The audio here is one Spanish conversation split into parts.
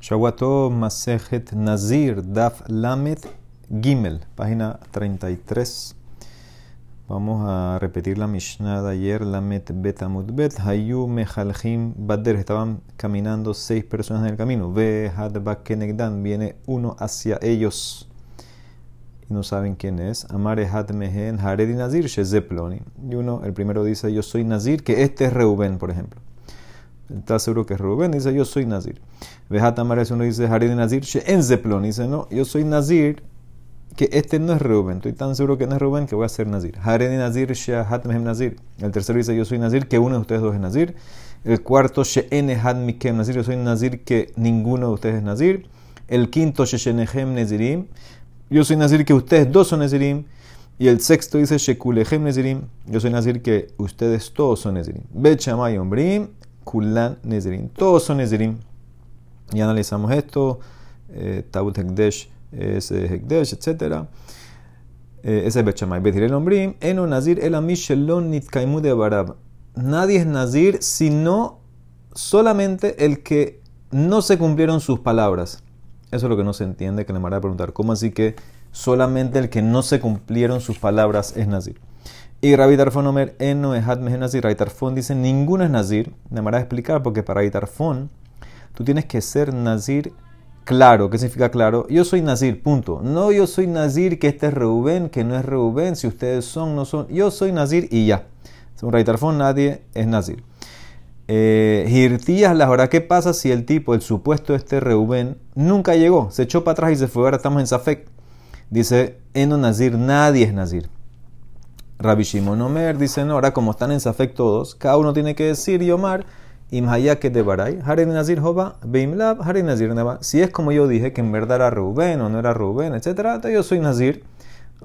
Shawato Masejet Nazir Daf Lamet Gimel, página 33. Vamos a repetir la Mishnah de ayer, Lamet Betamut Bet. Hayu Mehalhim Bader. Estaban caminando seis personas en el camino. Ve Hadba Kenegdan. Viene uno hacia ellos. Y no saben quién es. Amare Had Mehen Haredi Nazir Shezeploni. Y uno, el primero dice: Yo soy Nazir, que este es Reuben, por ejemplo está seguro que es Rubén, dice yo soy Nazir. Vejata Mares uno dice Harid Nazir, en Zeplon, dice no, yo soy Nazir, que este no es Rubén, estoy tan seguro que no es Rubén que voy a ser Nazir. Harid Nazir, Shehat Mehem Nazir. El tercero dice yo soy Nazir, que uno de ustedes dos es Nazir. El cuarto, She'en Had Mikem Nazir, yo soy Nazir, que ninguno de ustedes es Nazir. El quinto, She'enehem Nazirim, yo soy Nazir, que ustedes dos son Nazirim. Y el sexto dice Shekulehem Nazirim, yo soy Nazir, que ustedes todos son Nazirim. Bet Shamay Ombrim, Kulan Nezirim. Todos son Nezirim. Ya analizamos esto. Eh, Tabut Hekdesh es eh, Hekdesh, etc. Eh, ese es Bechamay. El Ombrim. Eno Nazir el Amishelon Nitkaimu de Barab. Nadie es Nazir sino solamente el que no se cumplieron sus palabras. Eso es lo que no se entiende, que le van a preguntar. ¿Cómo así que solamente el que no se cumplieron sus palabras es Nazir? Y Rabbi Omer, Eno Ehad Nazir. Rabbi Tarfon dice, ninguno es Nazir. Me a explicar porque para Rabbi tú tienes que ser Nazir claro. ¿Qué significa claro? Yo soy Nazir, punto. No yo soy Nazir, que este es Reubén, que no es Reubén, si ustedes son, no son. Yo soy Nazir y ya. Según Rabbi Tarfon, nadie es Nazir. Eh, Girtías, la hora, ¿qué pasa si el tipo, el supuesto este Reubén, nunca llegó? Se echó para atrás y se fue. Ahora estamos en Safek. Dice, Eno Nazir, nadie es Nazir. Rabbi Shimon Omer dice, no, ahora como están en Safek todos, cada uno tiene que decir Yomar, Imhaya que de Baray, Harin Nazir Jova, Beimlab, Harin Nazir Neba. Si es como yo dije, que en verdad era Rubén o no era Rubén, etc., yo soy Nazir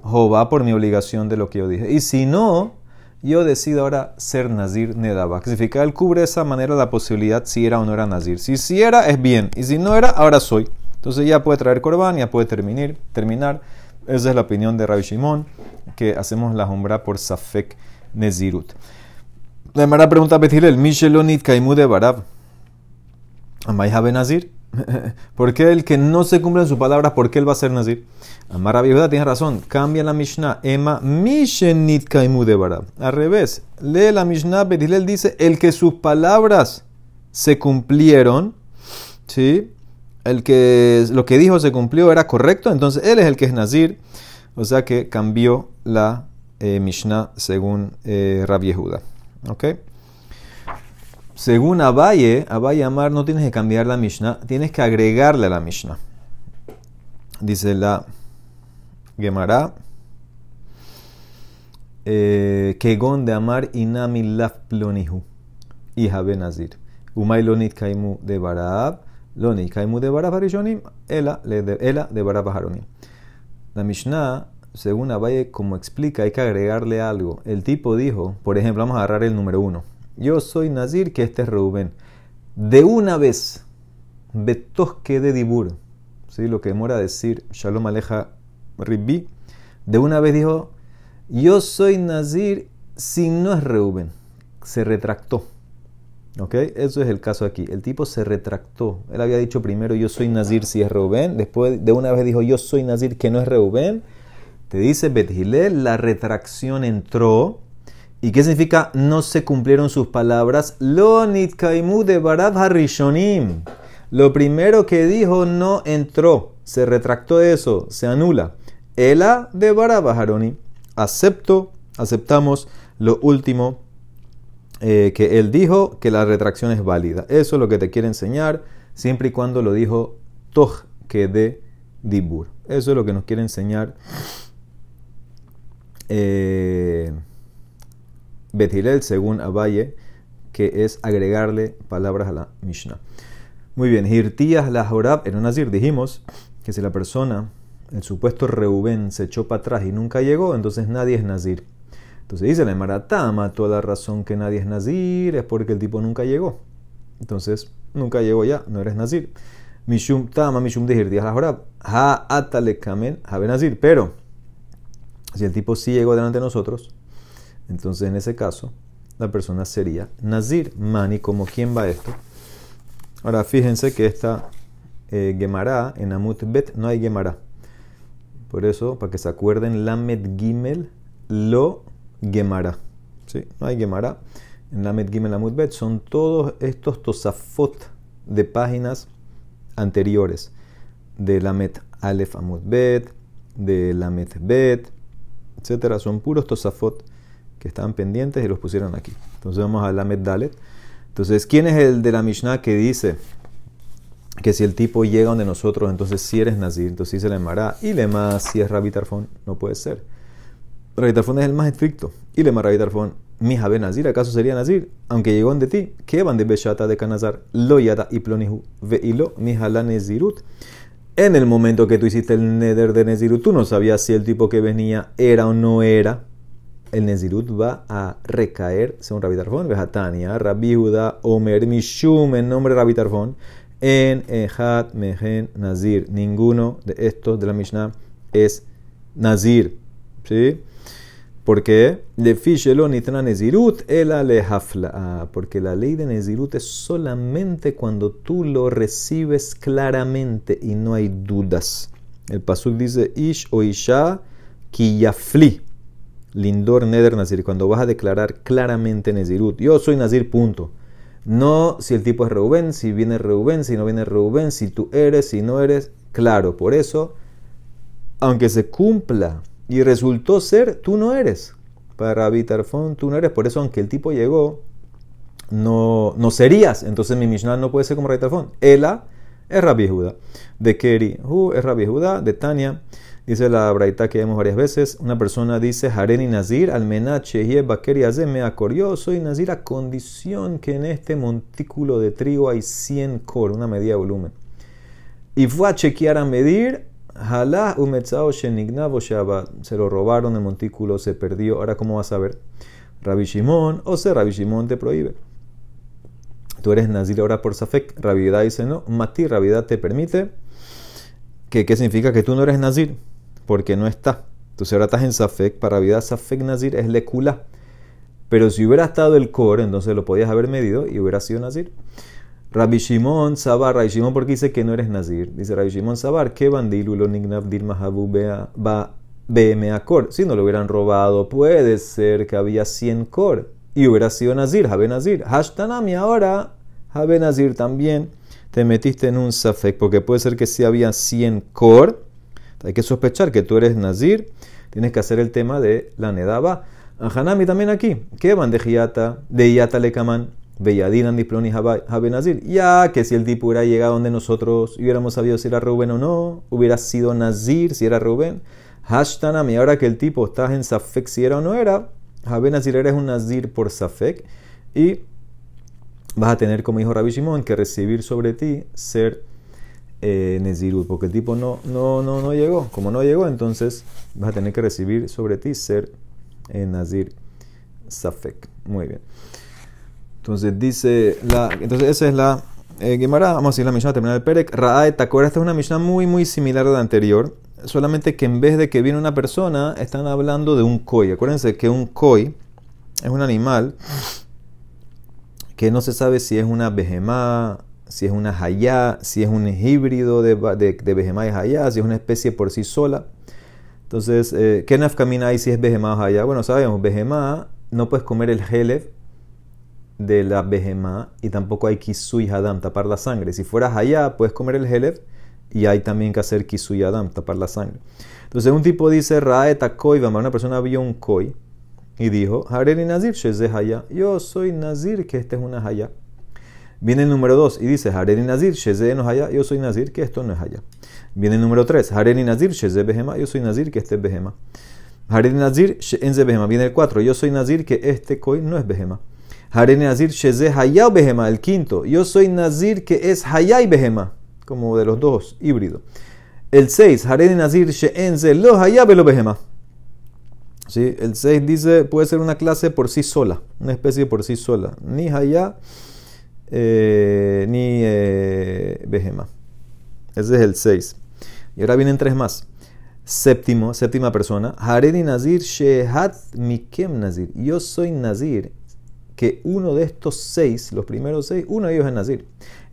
Jova por mi obligación de lo que yo dije. Y si no, yo decido ahora ser Nazir Nedaba. Que significa, él cubre de esa manera la posibilidad si era o no era Nazir. Si sí era, es bien. Y si no era, ahora soy. Entonces ya puede traer Corban, ya puede terminar. terminar. Esa es la opinión de Rabbi Shimon que hacemos la jumbra por Safek Nezirut. La primera pregunta el Mishelonit Kaimu de Barab. Amay Nazir. ¿Por qué el que no se cumple en su palabra, por qué él va a ser Nazir? Amar Yehuda tiene razón. Cambia la Mishnah. Ema Mishenit Kaimu de Barab. Al revés. Lee la Mishnah. Betilel dice: el que sus palabras se cumplieron. ¿Sí? El que lo que dijo se cumplió era correcto. Entonces él es el que es Nazir. O sea que cambió la eh, Mishnah según eh, Rabbi Yehuda. Según Abaye, Abaye Amar no tienes que cambiar la Mishnah, tienes que agregarle a la Mishnah. Dice la Gemara. Eh, Kegon de Amar inami laf plonihu. Hija Benazir. Umay lonit kaimu de Barab. Harishonim. Ela de. La Mishnah, según Abaye, como explica, hay que agregarle algo. El tipo dijo, por ejemplo, vamos a agarrar el número uno. Yo soy Nazir, que este es Reuben. De una vez, betosque de Dibur, ¿sí? lo que demora decir Shalom Aleja Ribbi, de una vez dijo, yo soy Nazir si no es Reuben. Se retractó. Eso es el caso aquí. El tipo se retractó. Él había dicho primero yo soy Nazir si es Reubén. Después de una vez dijo yo soy Nazir que no es Reubén. Te dice Bethilel, la retracción entró. ¿Y qué significa no se cumplieron sus palabras? Lo kaimu de barab harishonim. Lo primero que dijo no entró. Se retractó eso. Se anula. Ela de barab haronim. Acepto, aceptamos lo último eh, que él dijo que la retracción es válida. Eso es lo que te quiere enseñar, siempre y cuando lo dijo Toj que de Dibur. Eso es lo que nos quiere enseñar eh, Betilel, según Abaye, que es agregarle palabras a la Mishnah. Muy bien, Hirtías la Jorab en un Nazir dijimos que si la persona, el supuesto Reubén, se echó para atrás y nunca llegó, entonces nadie es Nazir. Entonces dice la Maratama, toda la razón que nadie es Nazir es porque el tipo nunca llegó. Entonces, nunca llegó ya, no eres Nazir. Mishum Tama, Mishum Dihir, Ha Atale Kamen, Habe Nazir. Pero, si el tipo sí llegó delante de nosotros, entonces en ese caso, la persona sería Nazir. Mani, como quién va esto. Ahora, fíjense que esta eh, Gemara, en Amut Bet no hay Gemara. Por eso, para que se acuerden, Lamed Gimel lo Gemara. ¿Sí? No hay Gemara. En Lamed Gimel Amut Bet son todos estos tosafot de páginas anteriores. De Lamed Aleph Amut Bet, de Lamed Bet, etcétera. Son puros tosafot que estaban pendientes y los pusieron aquí. Entonces vamos a Lamed Dalet. Entonces, ¿quién es el de la Mishnah que dice que si el tipo llega donde nosotros, entonces si eres nazir, entonces sí se le amará. Y le más si es Rabbi Tarfón, no puede ser. Rabbi es el más estricto. Y le Rabbi Tarfón, mi Jabe Nazir, ¿acaso sería Nazir? Aunque llegó de ti, ¿qué van de Beshata de Canazar? Lo yada y plonihu, ve lo mi Nezirut. En el momento que tú hiciste el neder de Nezirut, tú no sabías si el tipo que venía era o no era el Nezirut va a recaer, según Rabbi Tarfon, Vejatania, Rabbi Judá, Omer, Mishum, en nombre de Rabbi Tarfon, en Ejat, Mehen, Nazir. Ninguno de estos de la Mishnah es Nazir. ¿Sí? ¿Por qué? De Fishelo Nitna Nezirut, el alejafla. Porque la ley de Nezirut es solamente cuando tú lo recibes claramente y no hay dudas. El Pasuk dice Ish o Isha Kiyafli. Lindor Neder Nazir, cuando vas a declarar claramente Nezirut, yo soy Nazir, punto. No si el tipo es Reuben, si viene Reuben, si no viene Reuben, si tú eres, si no eres. Claro, por eso, aunque se cumpla y resultó ser, tú no eres. Para Vitarfón, tú no eres. Por eso, aunque el tipo llegó, no, no serías. Entonces mi Mishnah no puede ser como Vitarfón. Ela es Rabbi Judá. De Keri, Hu es Rabbi Judá. De Tania Dice la braita que vemos varias veces. Una persona dice, Hareni Nazir, almenache, y me Yo soy Nazir a condición que en este montículo de trigo hay 100 cor, una medida de volumen. Y fue a chequear a medir, Jalá umetzao Se lo robaron, el montículo se perdió. Ahora, ¿cómo vas a ver? Rabbi Shimon, o sea, Rabbi Shimon te prohíbe. Tú eres Nazir ahora por Safek. Ravidad dice no. Mati, Ravidad te permite. ¿Qué significa que tú no eres Nazir? porque no está. Entonces ahora estás en Safek, para vida Safek Nazir es Lekula. Pero si hubiera estado el core, entonces lo podías haber medido y hubiera sido Nazir. Rabbi Shimon Sabar, Rabbi Shimon porque dice que no eres Nazir. Dice Rabbi Shimon Sabar, que bandilu lo nignav dilma ba akor. Si no lo hubieran robado, puede ser que había 100 core y hubiera sido Nazir, Habe Nazir. Hashtanami ahora, Habe Nazir también. Te metiste en un Safek porque puede ser que si había 100 core hay que sospechar que tú eres Nazir, tienes que hacer el tema de la Nedaba. Hanami también aquí. ¿Qué van de Lekaman, Beyadinan Diploni Habe Nazir? Ya que si el tipo hubiera llegado donde nosotros hubiéramos sabido si era Rubén o no, hubiera sido Nazir si era Rubén. Hashtanami, ahora que el tipo está en Safek si era o no era, Habe Nazir eres un Nazir por Safek y vas a tener, como dijo Rabbi Shimon, que recibir sobre ti ser eh, porque el tipo no, no, no, no llegó. Como no llegó, entonces vas a tener que recibir sobre ti ser eh, Nazir Safek. Muy bien. Entonces dice, la, entonces esa es la eh, vamos a decir la Mishnah, terminar el Perek. Ra'ae Takora, esta es una Mishnah muy, muy similar a la anterior, solamente que en vez de que viene una persona, están hablando de un koi. Acuérdense que un koi es un animal que no se sabe si es una behemá, si es una hayá, si es un híbrido de, de, y hayá, si es una especie por sí sola. Entonces, eh, ¿qué nafkamina hay si es Behemá o hayá? Bueno, sabemos, Behemá no puedes comer el Helev de la Behemá y tampoco hay Kisui Hadam, tapar la sangre. Si fuera hayá, puedes comer el Helev y hay también que hacer Kisui Hadam, tapar la sangre. Entonces, un tipo dice, Raeta Koi, una persona vio un Koi y dijo, Hareni Nazir, Sheze Hayá. Yo soy Nazir, que este es una hayá. Viene el número 2 y dice, Hareni Nazir, Sheze no haya, yo soy Nazir, que esto no es haya. Viene el número 3, Hareni Nazir, Sheze Behema, yo soy Nazir, que este es Behema. Hareni Nazir, Enze Behema. Viene el 4, yo soy Nazir, que este koi no es Behema. Hareni Nazir, Sheze Haya Behema. El quinto, yo soy Nazir, que es Haya y Behema. Como de los dos, híbrido. El 6, Hareni Nazir, Enze Lo Haya Belo Behema. ¿Sí? El 6 dice, puede ser una clase por sí sola, una especie por sí sola. Ni Haya eh, ni eh, Behema. Ese es el 6. Y ahora vienen tres más. Séptimo, séptima persona. Haredi Nazir Shehat Mikem Nazir. Yo soy Nazir, que uno de estos seis, los primeros seis, uno de ellos es Nazir.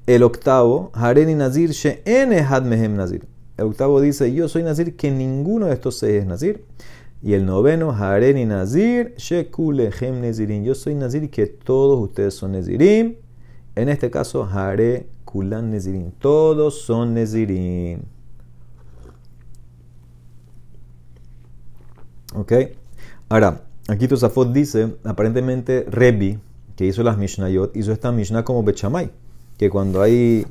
El octavo, Hareni Nazir She'ene Had Mehem Nazir. El octavo dice, yo soy Nazir, que ninguno de estos seis es Nazir. Y el noveno, Hareni Nazir Shekulehem Nazirim. Yo soy Nazir, que todos ustedes son Nazirim. En este caso, Hare Kulan Nazirim. Todos son Nazirim. ¿Ok? Ahora, aquí Tosafot dice, aparentemente Rebi, que hizo las Mishnayot, hizo esta Mishnah como Bechamay, que cuando hay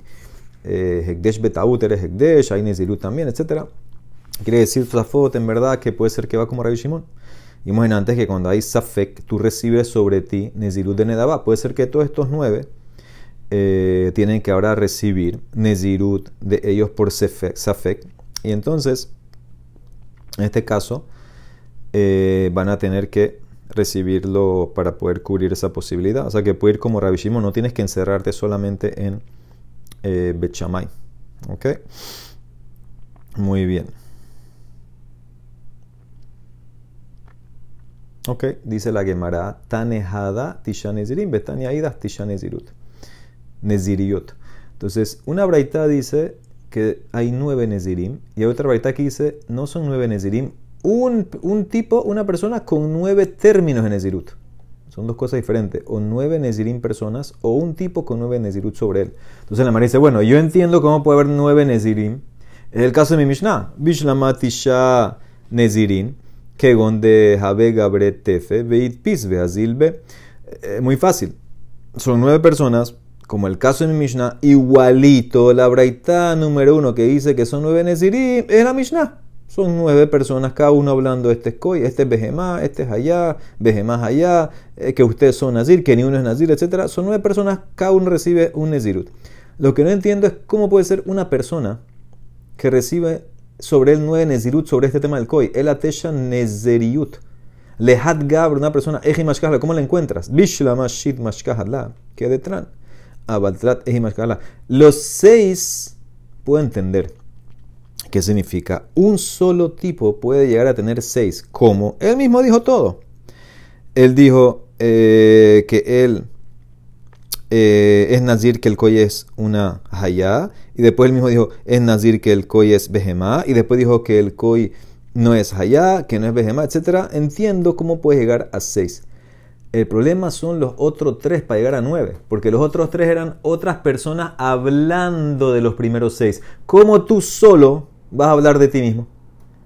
eh, Hekdesh Betaut eres Hekdesh, hay Nezirut también, etc. Quiere decir Tosafot en verdad que puede ser que va como Rabbi Shimon. Vimos en antes que cuando hay Safek, tú recibes sobre ti Nezirut de Nedabá. Puede ser que todos estos nueve eh, tienen que ahora recibir Nezirut de ellos por Safek. Y entonces, en este caso, eh, van a tener que recibirlo para poder cubrir esa posibilidad. O sea que puede ir como Rabishimo, no tienes que encerrarte solamente en eh, Bechamay. ¿Ok? Muy bien. Ok, dice la Gemara, Tanejada Tishanezirim, Betaniaidas Tishanezirut. Neziriot. Entonces, una braita dice que hay nueve Nezirim y hay otra braita que dice no son nueve Nezirim, un, tipo, una persona con nueve términos en Nezirut. Son dos cosas diferentes. O nueve Nezirim personas o un tipo con nueve Nezirut sobre él. Entonces la María dice, bueno, yo entiendo cómo puede haber nueve Nezirim. Es el caso de mi Mishnah. Bishlamatisha Nezirim. Kegon de Habe Gabret Tefe. Beit Pisbe Azilbe. Eh, muy fácil. Son nueve personas, como el caso de mi Mishnah, igualito la braita número uno que dice que son nueve Nezirim, es la Mishnah. Son nueve personas, cada uno hablando, este es Koy, este es Bejemá, este es allá, Bejemá allá, eh, que ustedes son Nazir, que ni uno es Nazir, etc. Son nueve personas, cada uno recibe un Nezirut. Lo que no entiendo es cómo puede ser una persona que recibe sobre él nueve Nezirut sobre este tema del Koy. El Atesha Nezeriut. Lehat Gabr, una persona, Eji ¿cómo la encuentras? Bishla Mashit Mashkahadla, que detrás. Abaltrat Eji Los seis puedo entender ¿Qué significa? Un solo tipo puede llegar a tener seis. ¿Cómo? Él mismo dijo todo. Él dijo eh, que él eh, es Nazir que el Koy es una Hayá. Y después él mismo dijo, es Nazir que el Koy es Behemá. Y después dijo que el Koy no es Hayá, que no es Behemá, etc. Entiendo cómo puede llegar a seis. El problema son los otros tres para llegar a nueve, porque los otros tres eran otras personas hablando de los primeros seis. Como tú solo vas a hablar de ti mismo.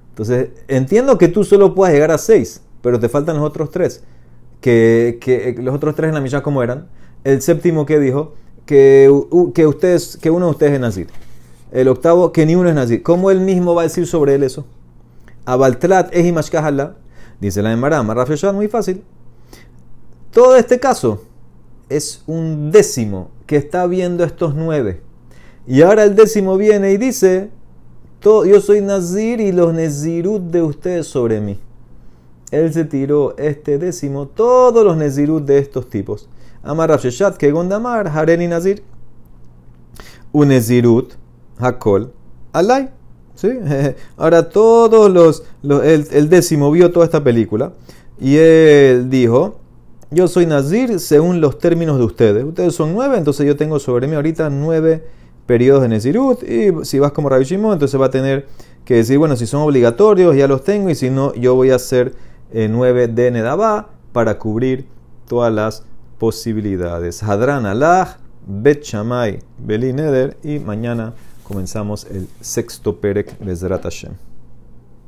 Entonces, entiendo que tú solo puedas llegar a seis, pero te faltan los otros tres. Que, que los otros tres en la milla como eran. El séptimo que dijo que, que, ustedes, que uno de ustedes es Nazir. El octavo, que ni uno es Nazir. ¿Cómo él mismo va a decir sobre él eso? Abaltlat es. Dice la Emara, muy fácil. Todo este caso es un décimo que está viendo estos nueve. Y ahora el décimo viene y dice, yo soy Nazir y los Nezirut de ustedes sobre mí. Él se tiró este décimo, todos los Nezirut de estos tipos. Amar Rafsheshat, que Gondamar, Hareni Nazir. Un Nezirut, Hakol, Alay. ¿Sí? Ahora todos los, el, décimo vio toda esta película y él dijo, yo soy Nazir según los términos de ustedes. Ustedes son nueve, entonces yo tengo sobre mí ahorita nueve periodos de Nezirut. Y si vas como Rabbi Shimon, entonces va a tener que decir, bueno, si son obligatorios, ya los tengo. Y si no, yo voy a hacer eh, nueve de Nedabá para cubrir todas las posibilidades. Hadran Allah, Bet Shamay, Beli Neder. Y mañana comenzamos el sexto Perek Bezrat Hashem.